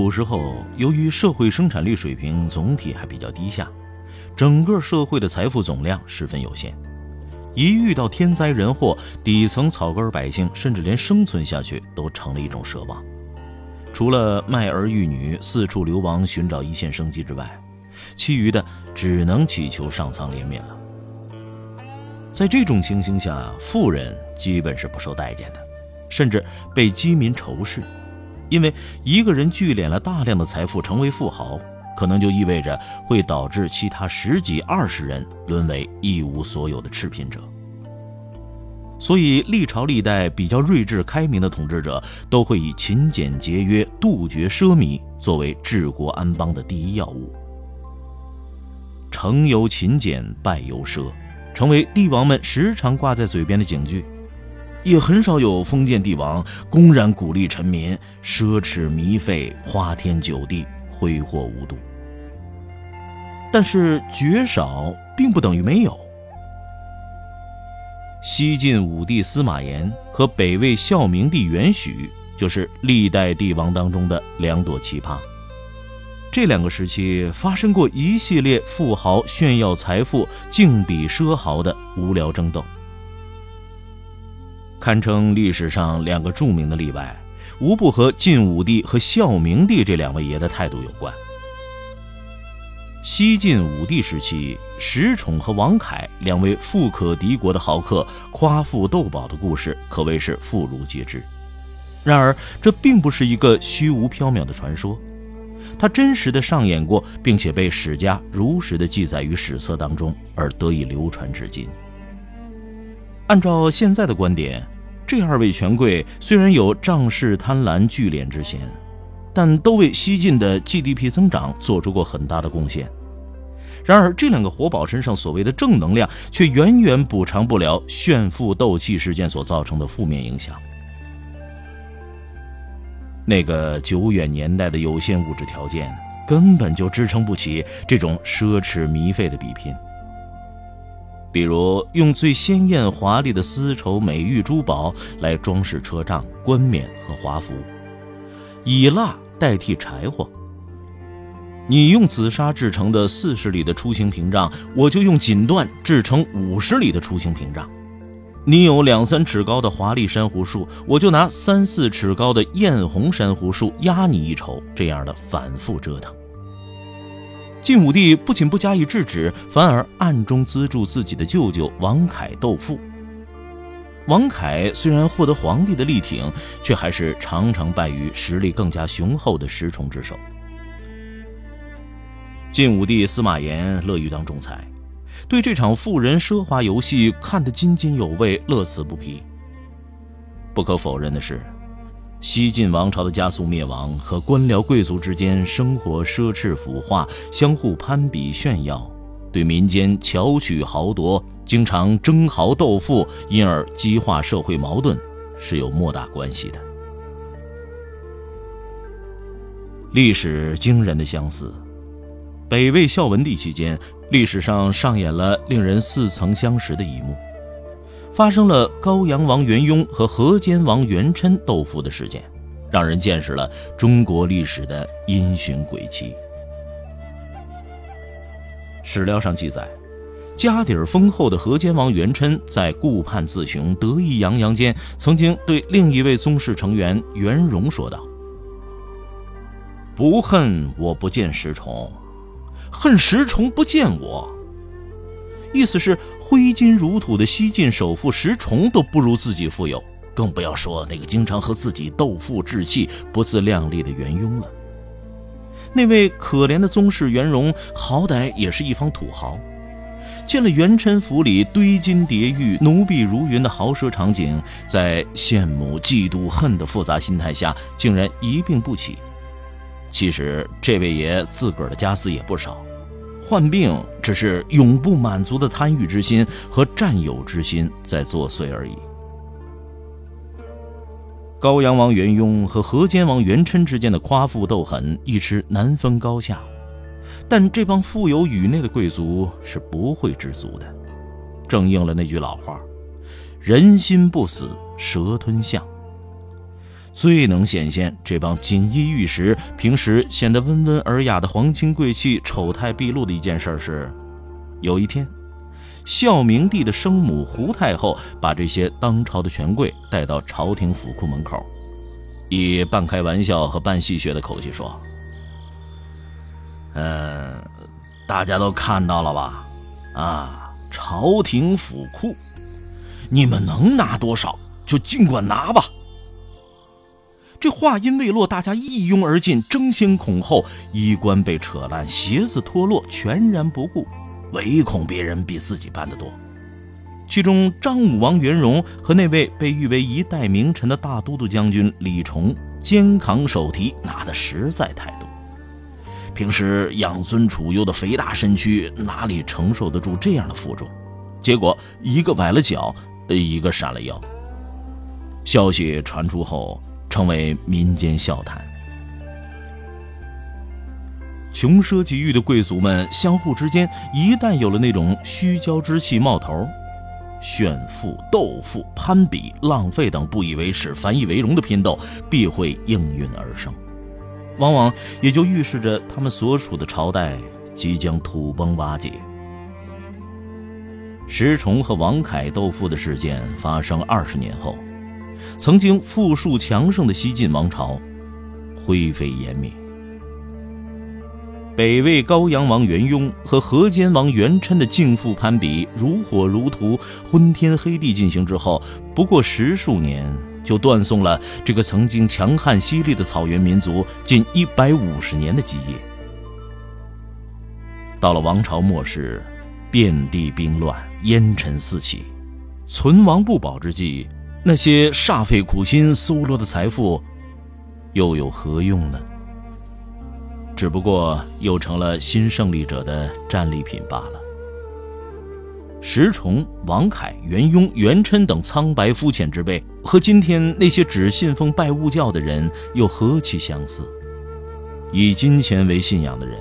古时候，由于社会生产力水平总体还比较低下，整个社会的财富总量十分有限。一遇到天灾人祸，底层草根百姓甚至连生存下去都成了一种奢望。除了卖儿育女、四处流亡寻找一线生机之外，其余的只能祈求上苍怜悯了。在这种情形下，富人基本是不受待见的，甚至被饥民仇视。因为一个人聚敛了大量的财富，成为富豪，可能就意味着会导致其他十几二十人沦为一无所有的赤贫者。所以，历朝历代比较睿智开明的统治者，都会以勤俭节约、杜绝奢靡作为治国安邦的第一要务。成由勤俭，败由奢，成为帝王们时常挂在嘴边的警句。也很少有封建帝王公然鼓励臣民奢侈靡费、花天酒地、挥霍无度。但是绝少并不等于没有。西晋武帝司马炎和北魏孝明帝元许就是历代帝王当中的两朵奇葩。这两个时期发生过一系列富豪炫耀财富、竞比奢豪的无聊争斗。堪称历史上两个著名的例外，无不和晋武帝和孝明帝这两位爷的态度有关。西晋武帝时期，石崇和王恺两位富可敌国的豪客夸父斗宝的故事可谓是妇孺皆知。然而，这并不是一个虚无缥缈的传说，它真实的上演过，并且被史家如实的记载于史册当中，而得以流传至今。按照现在的观点，这二位权贵虽然有仗势贪婪、聚敛之嫌，但都为西晋的 GDP 增长做出过很大的贡献。然而，这两个活宝身上所谓的正能量，却远远补偿不了炫富斗气事件所造成的负面影响。那个久远年代的有限物质条件，根本就支撑不起这种奢侈靡费的比拼。比如用最鲜艳华丽的丝绸、美玉、珠宝来装饰车帐、冠冕和华服，以蜡代替柴火。你用紫砂制成的四十里的出行屏障，我就用锦缎制成五十里的出行屏障。你有两三尺高的华丽珊瑚树，我就拿三四尺高的艳红珊瑚树压你一筹。这样的反复折腾。晋武帝不仅不加以制止，反而暗中资助自己的舅舅王恺斗富。王恺虽然获得皇帝的力挺，却还是常常败于实力更加雄厚的石崇之手。晋武帝司马炎乐于当仲裁，对这场富人奢华游戏看得津津有味，乐此不疲。不可否认的是。西晋王朝的加速灭亡和官僚贵族之间生活奢侈腐化、相互攀比炫耀，对民间巧取豪夺、经常争豪斗富，因而激化社会矛盾，是有莫大关系的。历史惊人的相似，北魏孝文帝期间，历史上上演了令人似曾相识的一幕。发生了高阳王元雍和河间王元琛斗富的事件，让人见识了中国历史的阴循诡气。史料上记载，家底儿丰厚的河间王元琛在顾盼自雄、得意洋洋间，曾经对另一位宗室成员元荣说道：“不恨我不见石崇，恨石崇不见我。”意思是。挥金如土的西晋首富石崇都不如自己富有，更不要说那个经常和自己斗富置气、不自量力的元雍了。那位可怜的宗室元荣，好歹也是一方土豪，见了元琛府里堆金叠玉、奴婢如云的豪奢场景，在羡慕、嫉妒、恨的复杂心态下，竟然一病不起。其实这位爷自个儿的家私也不少，患病只是永不满足的贪欲之心和占有之心在作祟而已。高阳王元雍和河间王元琛之间的夸父斗狠一时难分高下，但这帮富有宇内的贵族是不会知足的，正应了那句老话：“人心不死，蛇吞象。”最能显现这帮锦衣玉食、平时显得温文尔雅的皇亲贵戚丑态毕露的一件事是，有一天，孝明帝的生母胡太后把这些当朝的权贵带到朝廷府库门口，以半开玩笑和半戏谑的口气说：“嗯，大家都看到了吧？啊，朝廷府库，你们能拿多少就尽管拿吧。”这话音未落，大家一拥而进，争先恐后，衣冠被扯烂，鞋子脱落，全然不顾，唯恐别人比自己办得多。其中，张武王元荣和那位被誉为一代名臣的大都督将军李崇，肩扛手提，拿的实在太多。平时养尊处优的肥大身躯，哪里承受得住这样的负重？结果，一个崴了脚，一个闪了腰。消息传出后。成为民间笑谈。穷奢极欲的贵族们相互之间，一旦有了那种虚骄之气冒头，炫富、斗富、攀比、浪费等不以为耻、反以为荣的拼斗，必会应运而生，往往也就预示着他们所属的朝代即将土崩瓦解。石崇和王凯斗富的事件发生二十年后。曾经富庶强盛的西晋王朝灰飞烟灭，北魏高阳王元雍和河间王元琛的竞富攀比如火如荼、昏天黑地进行之后，不过十数年就断送了这个曾经强悍犀利的草原民族近一百五十年的基业。到了王朝末世，遍地兵乱，烟尘四起，存亡不保之际。那些煞费苦心搜罗的财富，又有何用呢？只不过又成了新胜利者的战利品罢了。石崇、王凯、元雍、元琛等苍白肤浅之辈，和今天那些只信奉拜物教的人又何其相似？以金钱为信仰的人，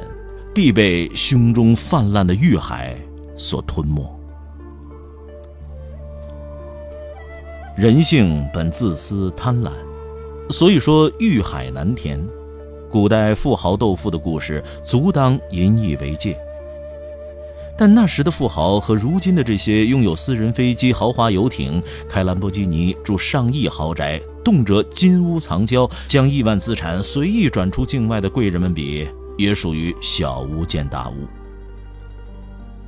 必被胸中泛滥的欲海所吞没。人性本自私贪婪，所以说欲海难填。古代富豪斗富的故事，足当引以为戒。但那时的富豪和如今的这些拥有私人飞机、豪华游艇、开兰博基尼、住上亿豪宅、动辄金屋藏娇、将亿万资产随意转出境外的贵人们比，也属于小巫见大巫。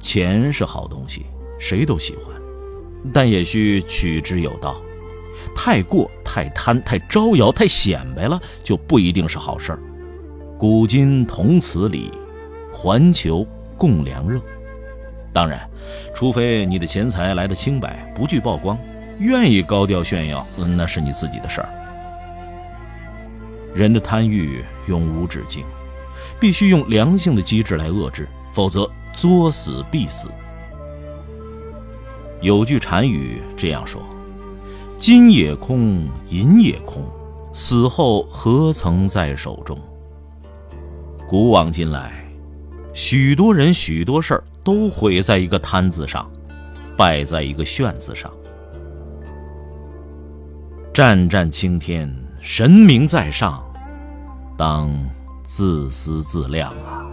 钱是好东西，谁都喜欢。但也需取之有道，太过、太贪、太招摇、太显摆了，就不一定是好事儿。古今同此理，环球共良热。当然，除非你的钱财来的清白，不惧曝光，愿意高调炫耀，那是你自己的事儿。人的贪欲永无止境，必须用良性的机制来遏制，否则作死必死。有句禅语这样说：“金也空，银也空，死后何曾在手中？”古往今来，许多人、许多事儿都毁在一个贪字上，败在一个炫字上。战战青天，神明在上，当自思自量啊！